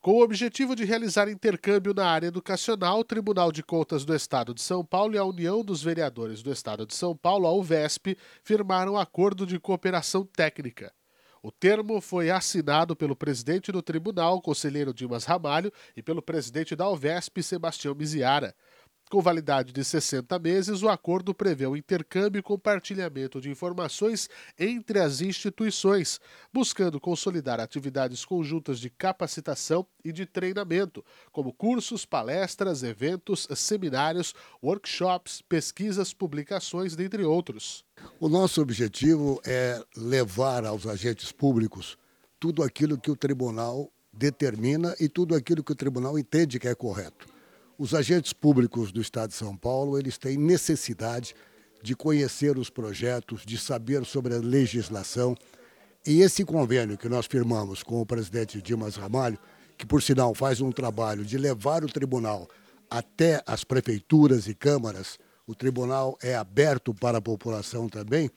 Com o objetivo de realizar intercâmbio na área educacional, o Tribunal de Contas do Estado de São Paulo e a União dos Vereadores do Estado de São Paulo, a UVESP, firmaram um acordo de cooperação técnica. O termo foi assinado pelo presidente do tribunal, conselheiro Dimas Ramalho, e pelo presidente da UVESP, Sebastião Miziara. Com validade de 60 meses, o acordo prevê o intercâmbio e compartilhamento de informações entre as instituições, buscando consolidar atividades conjuntas de capacitação e de treinamento, como cursos, palestras, eventos, seminários, workshops, pesquisas, publicações, dentre outros. O nosso objetivo é levar aos agentes públicos tudo aquilo que o tribunal determina e tudo aquilo que o tribunal entende que é correto. Os agentes públicos do Estado de São Paulo, eles têm necessidade de conhecer os projetos, de saber sobre a legislação. E esse convênio que nós firmamos com o presidente Dimas Ramalho, que por sinal faz um trabalho de levar o tribunal até as prefeituras e câmaras, o tribunal é aberto para a população também,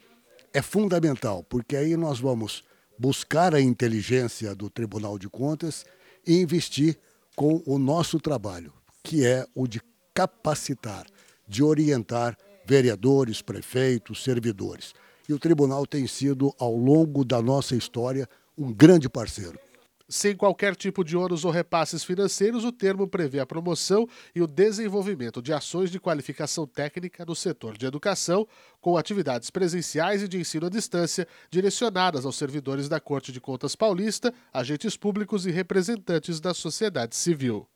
é fundamental, porque aí nós vamos buscar a inteligência do Tribunal de Contas e investir com o nosso trabalho que é o de capacitar, de orientar vereadores, prefeitos, servidores. E o tribunal tem sido, ao longo da nossa história, um grande parceiro. Sem qualquer tipo de ônus ou repasses financeiros, o termo prevê a promoção e o desenvolvimento de ações de qualificação técnica no setor de educação, com atividades presenciais e de ensino à distância direcionadas aos servidores da Corte de Contas Paulista, agentes públicos e representantes da sociedade civil.